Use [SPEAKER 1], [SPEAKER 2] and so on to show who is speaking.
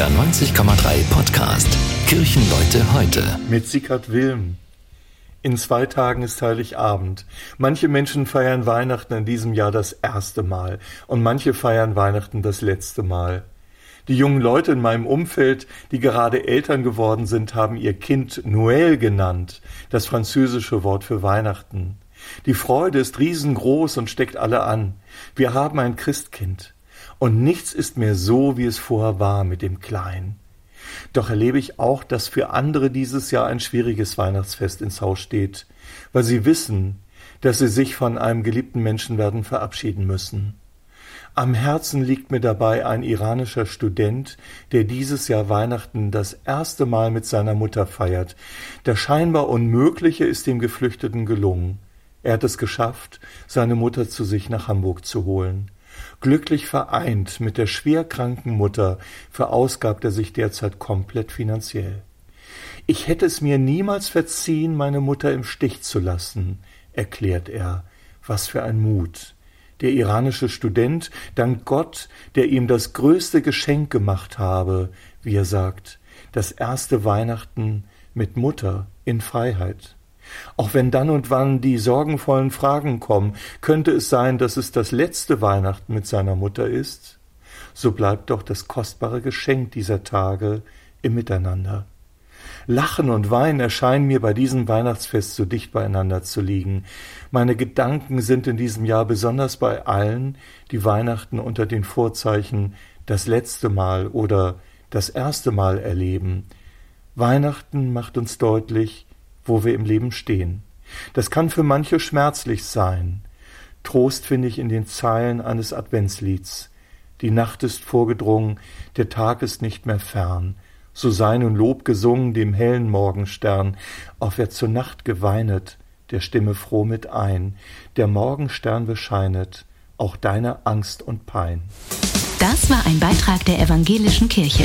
[SPEAKER 1] NDR 90,3 Podcast Kirchenleute heute.
[SPEAKER 2] Mit Sickert Wilm. In zwei Tagen ist Heiligabend. Manche Menschen feiern Weihnachten in diesem Jahr das erste Mal und manche feiern Weihnachten das letzte Mal. Die jungen Leute in meinem Umfeld, die gerade Eltern geworden sind, haben ihr Kind Noël genannt, das französische Wort für Weihnachten. Die Freude ist riesengroß und steckt alle an. Wir haben ein Christkind. Und nichts ist mehr so, wie es vorher war mit dem Kleinen. Doch erlebe ich auch, dass für andere dieses Jahr ein schwieriges Weihnachtsfest ins Haus steht, weil sie wissen, dass sie sich von einem geliebten Menschen werden verabschieden müssen. Am Herzen liegt mir dabei ein iranischer Student, der dieses Jahr Weihnachten das erste Mal mit seiner Mutter feiert. Das scheinbar Unmögliche ist dem Geflüchteten gelungen. Er hat es geschafft, seine Mutter zu sich nach Hamburg zu holen. Glücklich vereint mit der schwerkranken Mutter verausgabt er sich derzeit komplett finanziell. Ich hätte es mir niemals verziehen, meine Mutter im Stich zu lassen, erklärt er. Was für ein Mut. Der iranische Student dankt Gott, der ihm das größte Geschenk gemacht habe, wie er sagt, das erste Weihnachten mit Mutter in Freiheit. Auch wenn dann und wann die sorgenvollen Fragen kommen, könnte es sein, dass es das letzte Weihnachten mit seiner Mutter ist? So bleibt doch das kostbare Geschenk dieser Tage im Miteinander. Lachen und Weinen erscheinen mir bei diesem Weihnachtsfest so dicht beieinander zu liegen. Meine Gedanken sind in diesem Jahr besonders bei allen, die Weihnachten unter den Vorzeichen das letzte Mal oder das erste Mal erleben. Weihnachten macht uns deutlich, wo wir im Leben stehen. Das kann für manche schmerzlich sein. Trost finde ich in den Zeilen eines Adventslieds. Die Nacht ist vorgedrungen, der Tag ist nicht mehr fern. So sei nun Lob gesungen dem hellen Morgenstern, auch wer zur Nacht geweinet, der stimme froh mit ein. Der Morgenstern bescheinet auch deine Angst und Pein.
[SPEAKER 1] Das war ein Beitrag der evangelischen Kirche.